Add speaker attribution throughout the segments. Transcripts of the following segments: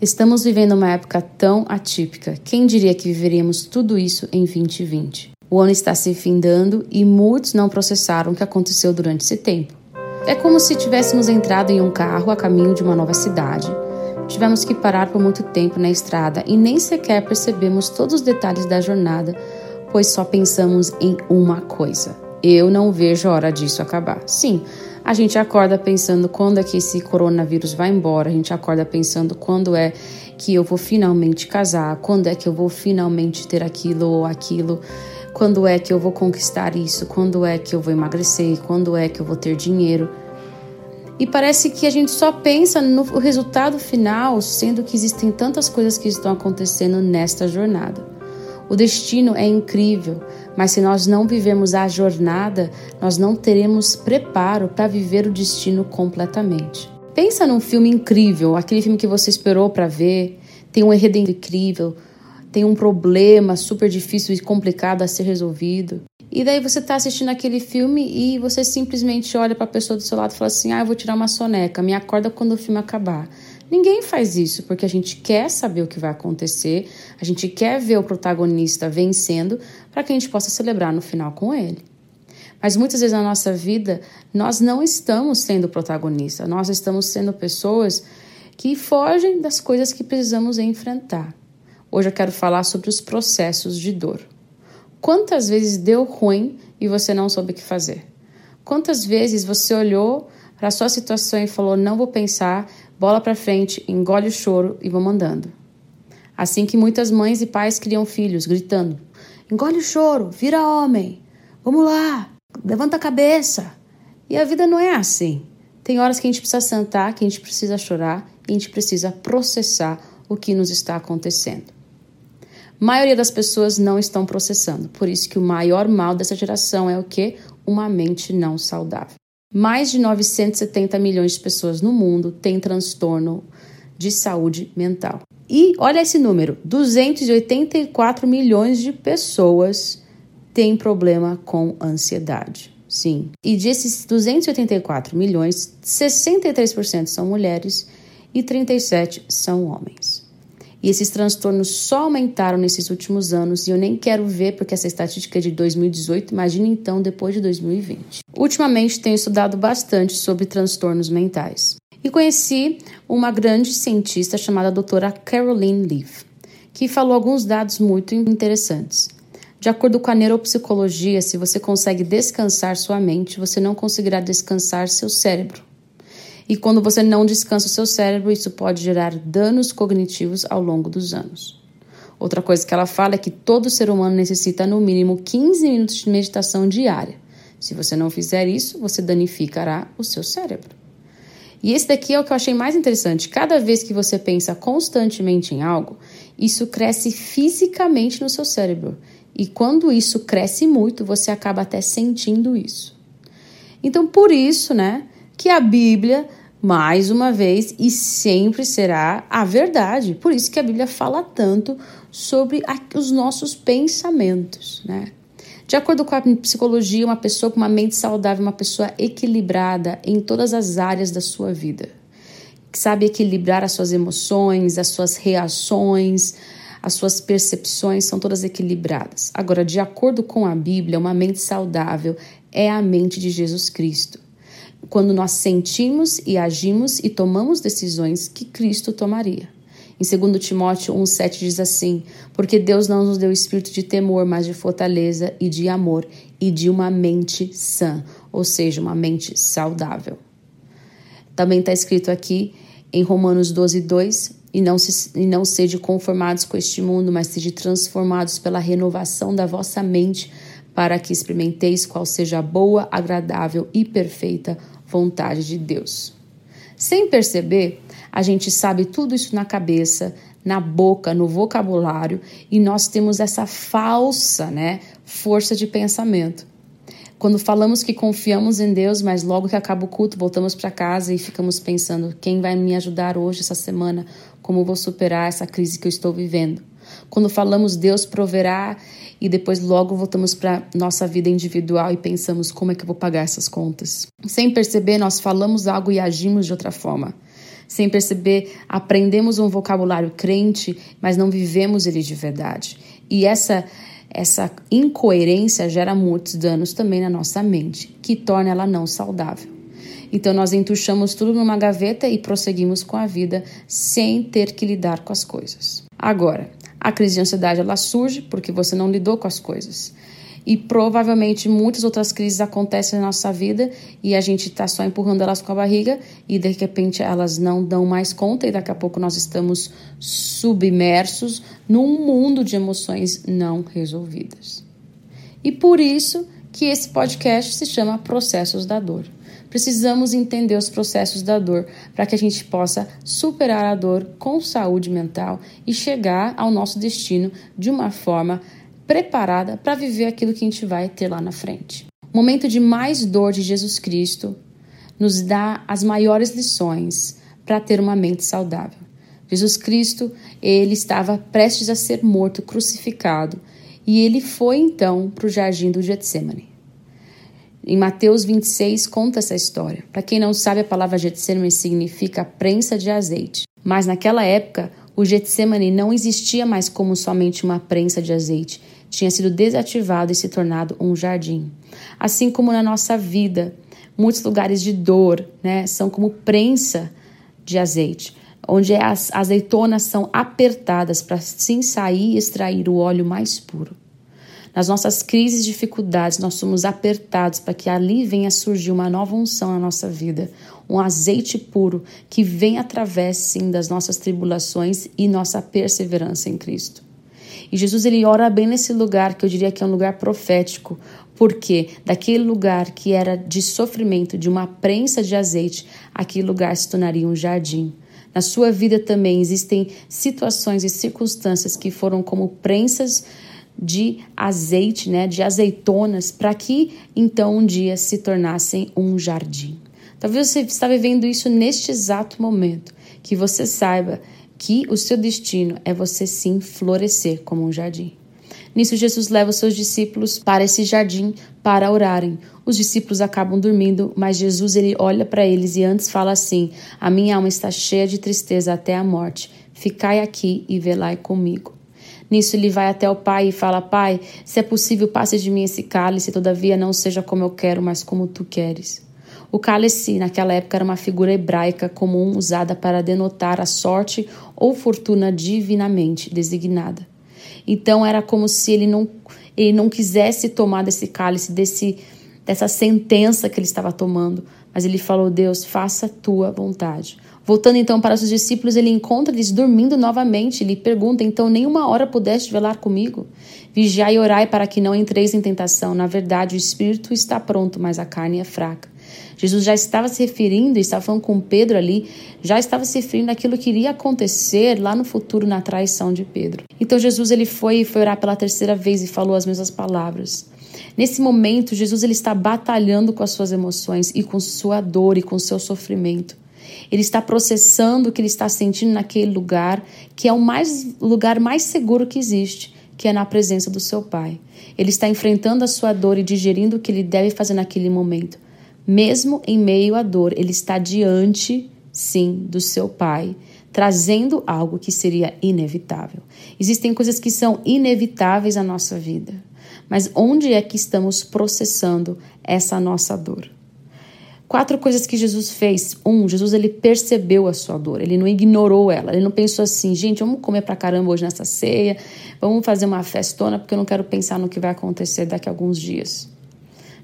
Speaker 1: Estamos vivendo uma época tão atípica. Quem diria que viveríamos tudo isso em 2020? O ano está se findando e muitos não processaram o que aconteceu durante esse tempo. É como se tivéssemos entrado em um carro a caminho de uma nova cidade. Tivemos que parar por muito tempo na estrada e nem sequer percebemos todos os detalhes da jornada, pois só pensamos em uma coisa: eu não vejo a hora disso acabar. Sim, a gente acorda pensando quando é que esse coronavírus vai embora, a gente acorda pensando quando é que eu vou finalmente casar, quando é que eu vou finalmente ter aquilo ou aquilo, quando é que eu vou conquistar isso, quando é que eu vou emagrecer, quando é que eu vou ter dinheiro. E parece que a gente só pensa no resultado final, sendo que existem tantas coisas que estão acontecendo nesta jornada. O destino é incrível, mas se nós não vivemos a jornada, nós não teremos preparo para viver o destino completamente. Pensa num filme incrível, aquele filme que você esperou para ver, tem um enredo incrível, tem um problema super difícil e complicado a ser resolvido. E daí você está assistindo aquele filme e você simplesmente olha para a pessoa do seu lado e fala assim: "Ah, eu vou tirar uma soneca, me acorda quando o filme acabar". Ninguém faz isso porque a gente quer saber o que vai acontecer, a gente quer ver o protagonista vencendo para que a gente possa celebrar no final com ele. Mas muitas vezes na nossa vida nós não estamos sendo protagonista, nós estamos sendo pessoas que fogem das coisas que precisamos enfrentar. Hoje eu quero falar sobre os processos de dor. Quantas vezes deu ruim e você não soube o que fazer? Quantas vezes você olhou para a sua situação e falou: não vou pensar, bola para frente, engole o choro e vão mandando. Assim que muitas mães e pais criam filhos, gritando: engole o choro, vira homem, vamos lá, levanta a cabeça. E a vida não é assim. Tem horas que a gente precisa sentar, que a gente precisa chorar e a gente precisa processar o que nos está acontecendo. A maioria das pessoas não estão processando, por isso que o maior mal dessa geração é o que? Uma mente não saudável. Mais de 970 milhões de pessoas no mundo têm transtorno de saúde mental. E olha esse número: 284 milhões de pessoas têm problema com ansiedade. Sim. E desses 284 milhões, 63% são mulheres e 37 são homens. E esses transtornos só aumentaram nesses últimos anos e eu nem quero ver porque essa estatística é de 2018, imagine então depois de 2020. Ultimamente tenho estudado bastante sobre transtornos mentais e conheci uma grande cientista chamada doutora Caroline Leaf, que falou alguns dados muito interessantes. De acordo com a neuropsicologia, se você consegue descansar sua mente, você não conseguirá descansar seu cérebro. E quando você não descansa o seu cérebro, isso pode gerar danos cognitivos ao longo dos anos. Outra coisa que ela fala é que todo ser humano necessita no mínimo 15 minutos de meditação diária. Se você não fizer isso, você danificará o seu cérebro. E esse daqui é o que eu achei mais interessante. Cada vez que você pensa constantemente em algo, isso cresce fisicamente no seu cérebro. E quando isso cresce muito, você acaba até sentindo isso. Então, por isso, né, que a Bíblia mais uma vez e sempre será a verdade. Por isso que a Bíblia fala tanto sobre os nossos pensamentos, né? De acordo com a psicologia, uma pessoa com uma mente saudável, uma pessoa equilibrada em todas as áreas da sua vida, que sabe equilibrar as suas emoções, as suas reações, as suas percepções são todas equilibradas. Agora, de acordo com a Bíblia, uma mente saudável é a mente de Jesus Cristo quando nós sentimos e agimos e tomamos decisões que Cristo tomaria. Em 2 Timóteo 1,7 diz assim: Porque Deus não nos deu espírito de temor, mas de fortaleza e de amor e de uma mente sã, ou seja, uma mente saudável. Também está escrito aqui em Romanos 12, 2: e não, se, e não sede conformados com este mundo, mas sede transformados pela renovação da vossa mente, para que experimenteis qual seja a boa, agradável e perfeita vontade de Deus. Sem perceber, a gente sabe tudo isso na cabeça, na boca, no vocabulário e nós temos essa falsa, né, força de pensamento. Quando falamos que confiamos em Deus, mas logo que acaba o culto, voltamos para casa e ficamos pensando: quem vai me ajudar hoje, essa semana? Como vou superar essa crise que eu estou vivendo? Quando falamos Deus proverá e depois logo voltamos para nossa vida individual e pensamos como é que eu vou pagar essas contas. Sem perceber, nós falamos algo e agimos de outra forma. Sem perceber, aprendemos um vocabulário crente, mas não vivemos ele de verdade. E essa essa incoerência gera muitos danos também na nossa mente, que torna ela não saudável. Então nós entuchamos tudo numa gaveta e prosseguimos com a vida sem ter que lidar com as coisas. Agora, a crise de ansiedade ela surge porque você não lidou com as coisas e provavelmente muitas outras crises acontecem na nossa vida e a gente está só empurrando elas com a barriga e de repente elas não dão mais conta e daqui a pouco nós estamos submersos num mundo de emoções não resolvidas. E por isso que esse podcast se chama Processos da Dor. Precisamos entender os processos da dor para que a gente possa superar a dor com saúde mental e chegar ao nosso destino de uma forma preparada para viver aquilo que a gente vai ter lá na frente. O momento de mais dor de Jesus Cristo nos dá as maiores lições para ter uma mente saudável. Jesus Cristo, ele estava prestes a ser morto, crucificado, e ele foi então para o jardim do Getsemane. Em Mateus 26 conta essa história. Para quem não sabe, a palavra Getsemane significa prensa de azeite. Mas naquela época, o Getsemane não existia mais como somente uma prensa de azeite tinha sido desativado e se tornado um jardim. Assim como na nossa vida, muitos lugares de dor né, são como prensa de azeite, onde as azeitonas são apertadas para sim sair e extrair o óleo mais puro. Nas nossas crises e dificuldades, nós somos apertados para que ali venha surgir uma nova unção na nossa vida, um azeite puro que vem através sim das nossas tribulações e nossa perseverança em Cristo. E Jesus ele ora bem nesse lugar que eu diria que é um lugar profético, porque daquele lugar que era de sofrimento, de uma prensa de azeite, aquele lugar se tornaria um jardim. Na sua vida também existem situações e circunstâncias que foram como prensas de azeite, né, de azeitonas, para que então um dia se tornassem um jardim. Talvez você está vivendo isso neste exato momento, que você saiba que o seu destino é você sim florescer como um jardim. Nisso, Jesus leva os seus discípulos para esse jardim para orarem. Os discípulos acabam dormindo, mas Jesus ele olha para eles e antes fala assim: A minha alma está cheia de tristeza até a morte. Ficai aqui e velai comigo. Nisso ele vai até o pai e fala: Pai, se é possível, passe de mim esse cálice, todavia não seja como eu quero, mas como tu queres. O cálice, naquela época, era uma figura hebraica comum usada para denotar a sorte ou fortuna divinamente designada. Então, era como se ele não, ele não quisesse tomar desse cálice, desse, dessa sentença que ele estava tomando, mas ele falou: Deus, faça a tua vontade. Voltando então para os discípulos, ele encontra eles dormindo novamente. Ele pergunta: Então, nenhuma hora pudeste velar comigo? Vigiai e orai para que não entreis em tentação. Na verdade, o espírito está pronto, mas a carne é fraca. Jesus já estava se referindo, estava falando com Pedro ali, já estava se referindo àquilo que iria acontecer lá no futuro na traição de Pedro. Então Jesus ele foi foi orar pela terceira vez e falou as mesmas palavras. Nesse momento, Jesus ele está batalhando com as suas emoções e com sua dor e com seu sofrimento. Ele está processando o que ele está sentindo naquele lugar, que é o mais lugar mais seguro que existe, que é na presença do seu Pai. Ele está enfrentando a sua dor e digerindo o que ele deve fazer naquele momento. Mesmo em meio à dor, ele está diante, sim, do seu pai, trazendo algo que seria inevitável. Existem coisas que são inevitáveis na nossa vida, mas onde é que estamos processando essa nossa dor? Quatro coisas que Jesus fez. Um, Jesus ele percebeu a sua dor, ele não ignorou ela, ele não pensou assim, gente, vamos comer pra caramba hoje nessa ceia, vamos fazer uma festona porque eu não quero pensar no que vai acontecer daqui a alguns dias.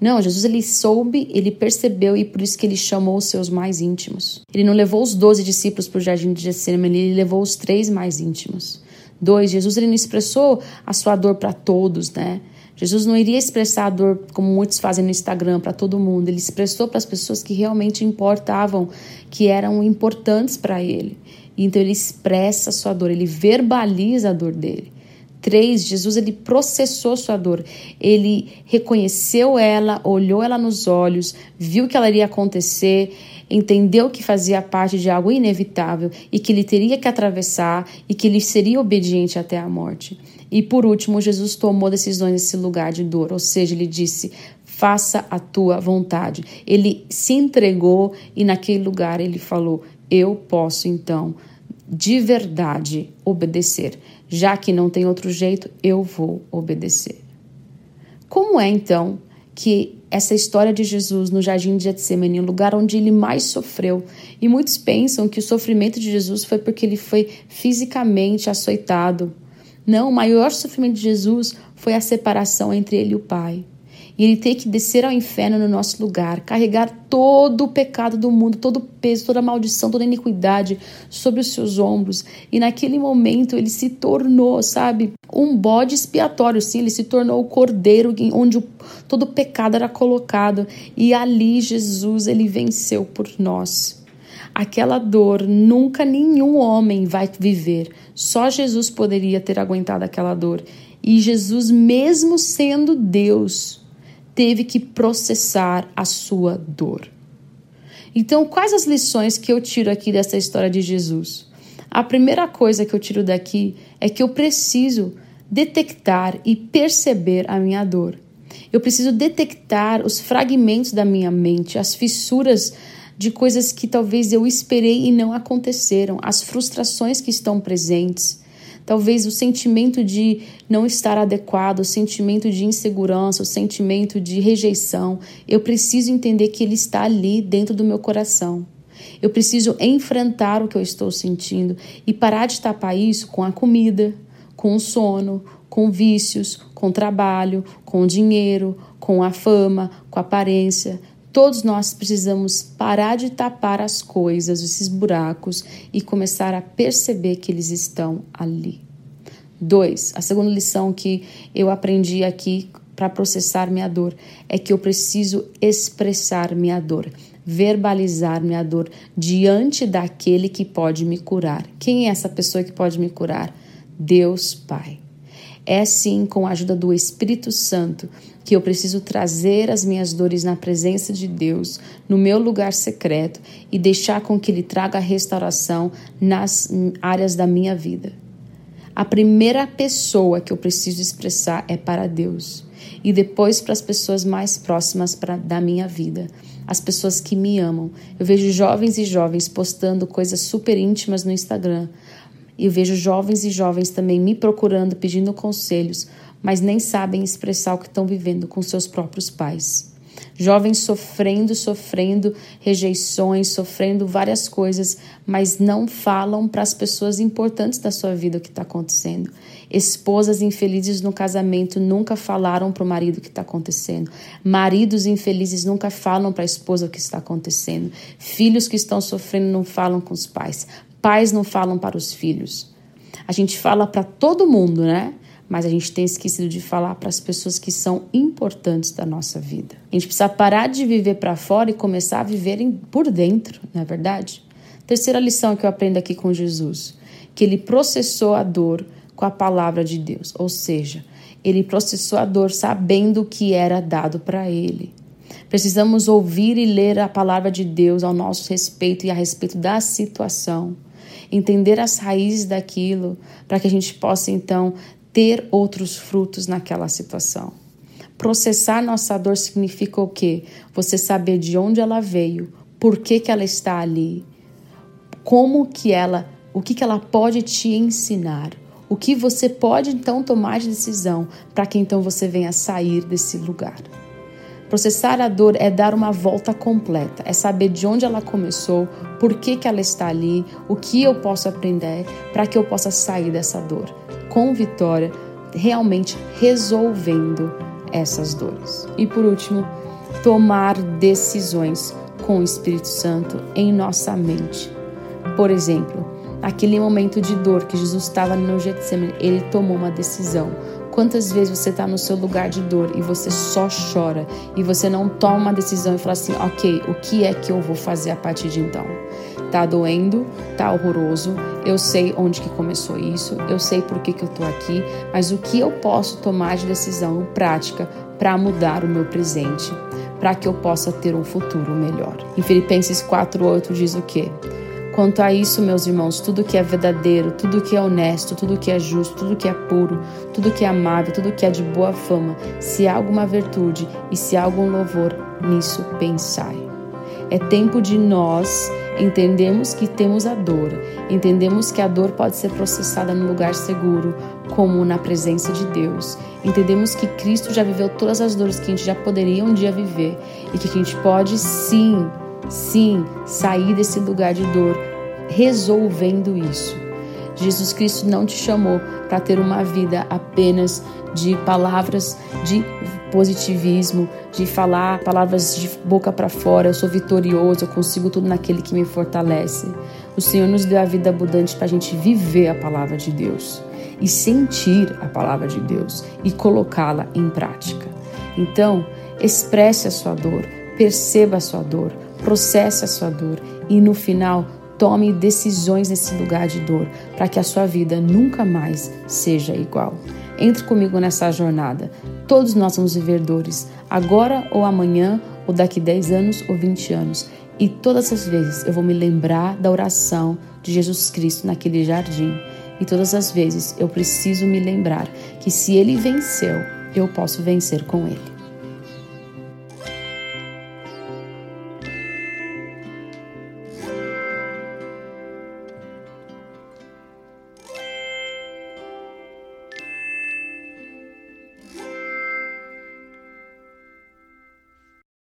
Speaker 1: Não, Jesus ele soube, ele percebeu e por isso que ele chamou os seus mais íntimos. Ele não levou os doze discípulos para o jardim de Getsemane, ele levou os três mais íntimos. Dois, Jesus ele não expressou a sua dor para todos, né? Jesus não iria expressar a dor como muitos fazem no Instagram para todo mundo. Ele expressou para as pessoas que realmente importavam, que eram importantes para ele. Então ele expressa a sua dor, ele verbaliza a dor dele. 3, Jesus ele processou sua dor. Ele reconheceu ela, olhou ela nos olhos, viu que ela iria acontecer, entendeu que fazia parte de algo inevitável e que ele teria que atravessar e que ele seria obediente até a morte. E por último, Jesus tomou decisões nesse lugar de dor, ou seja, ele disse: faça a tua vontade. Ele se entregou e naquele lugar ele falou: eu posso então de verdade obedecer. Já que não tem outro jeito, eu vou obedecer. Como é então que essa história de Jesus no jardim de Getsemane, o lugar onde ele mais sofreu, e muitos pensam que o sofrimento de Jesus foi porque ele foi fisicamente açoitado. Não, o maior sofrimento de Jesus foi a separação entre ele e o Pai e ele ter que descer ao inferno no nosso lugar, carregar todo o pecado do mundo, todo o peso, toda a maldição, toda a iniquidade sobre os seus ombros. E naquele momento ele se tornou, sabe, um bode expiatório, sim, ele se tornou o cordeiro onde o, todo o pecado era colocado. E ali Jesus, ele venceu por nós. Aquela dor nunca nenhum homem vai viver. Só Jesus poderia ter aguentado aquela dor. E Jesus, mesmo sendo Deus, teve que processar a sua dor. Então, quais as lições que eu tiro aqui dessa história de Jesus? A primeira coisa que eu tiro daqui é que eu preciso detectar e perceber a minha dor. Eu preciso detectar os fragmentos da minha mente, as fissuras de coisas que talvez eu esperei e não aconteceram, as frustrações que estão presentes talvez o sentimento de não estar adequado, o sentimento de insegurança, o sentimento de rejeição. Eu preciso entender que ele está ali dentro do meu coração. Eu preciso enfrentar o que eu estou sentindo e parar de tapar isso com a comida, com o sono, com vícios, com trabalho, com dinheiro, com a fama, com a aparência. Todos nós precisamos parar de tapar as coisas, esses buracos, e começar a perceber que eles estão ali. Dois, a segunda lição que eu aprendi aqui para processar minha dor é que eu preciso expressar minha dor, verbalizar minha dor diante daquele que pode me curar. Quem é essa pessoa que pode me curar? Deus Pai. É sim com a ajuda do Espírito Santo que eu preciso trazer as minhas dores na presença de Deus, no meu lugar secreto e deixar com que Ele traga restauração nas áreas da minha vida. A primeira pessoa que eu preciso expressar é para Deus e depois para as pessoas mais próximas pra, da minha vida, as pessoas que me amam. Eu vejo jovens e jovens postando coisas super íntimas no Instagram. E vejo jovens e jovens também me procurando, pedindo conselhos mas nem sabem expressar o que estão vivendo com seus próprios pais. Jovens sofrendo, sofrendo rejeições, sofrendo várias coisas, mas não falam para as pessoas importantes da sua vida o que está acontecendo. Esposas infelizes no casamento nunca falaram para o marido o que está acontecendo. Maridos infelizes nunca falam para a esposa o que está acontecendo. Filhos que estão sofrendo não falam com os pais. Pais não falam para os filhos. A gente fala para todo mundo, né? mas a gente tem esquecido de falar para as pessoas que são importantes da nossa vida. A gente precisa parar de viver para fora e começar a viver por dentro, não é verdade? Terceira lição que eu aprendo aqui com Jesus, que ele processou a dor com a palavra de Deus, ou seja, ele processou a dor sabendo o que era dado para ele. Precisamos ouvir e ler a palavra de Deus ao nosso respeito e a respeito da situação entender as raízes daquilo, para que a gente possa então ter outros frutos naquela situação. Processar nossa dor significa o quê? Você saber de onde ela veio, por que, que ela está ali, como que ela, o que, que ela pode te ensinar, o que você pode então tomar de decisão para que então você venha sair desse lugar. Processar a dor é dar uma volta completa, é saber de onde ela começou, por que, que ela está ali, o que eu posso aprender para que eu possa sair dessa dor com vitória, realmente resolvendo essas dores. E por último, tomar decisões com o Espírito Santo em nossa mente. Por exemplo, naquele momento de dor que Jesus estava no Getsemane, ele tomou uma decisão. Quantas vezes você está no seu lugar de dor e você só chora e você não toma uma decisão e fala assim, ok, o que é que eu vou fazer a partir de então? Tá doendo, tá horroroso, eu sei onde que começou isso, eu sei por que, que eu tô aqui, mas o que eu posso tomar de decisão prática para mudar o meu presente, para que eu possa ter um futuro melhor. Em Filipenses 4:8 diz o quê? Quanto a isso, meus irmãos, tudo que é verdadeiro, tudo que é honesto, tudo que é justo, tudo que é puro, tudo que é amável, tudo que é de boa fama, se há alguma virtude e se há algum louvor, nisso pensai. É tempo de nós entendermos que temos a dor, entendemos que a dor pode ser processada no lugar seguro, como na presença de Deus. Entendemos que Cristo já viveu todas as dores que a gente já poderia um dia viver e que a gente pode sim, sim, sair desse lugar de dor resolvendo isso. Jesus Cristo não te chamou para ter uma vida apenas de palavras de positivismo, de falar palavras de boca para fora, eu sou vitorioso, eu consigo tudo naquele que me fortalece. O Senhor nos deu a vida abundante para a gente viver a palavra de Deus e sentir a palavra de Deus e colocá-la em prática. Então, expresse a sua dor, perceba a sua dor, processe a sua dor e no final tome decisões nesse lugar de dor para que a sua vida nunca mais seja igual. Entre comigo nessa jornada. Todos nós vamos viver dores, agora ou amanhã, ou daqui 10 anos ou 20 anos. E todas as vezes eu vou me lembrar da oração de Jesus Cristo naquele jardim. E todas as vezes eu preciso me lembrar que se ele venceu, eu posso vencer com ele.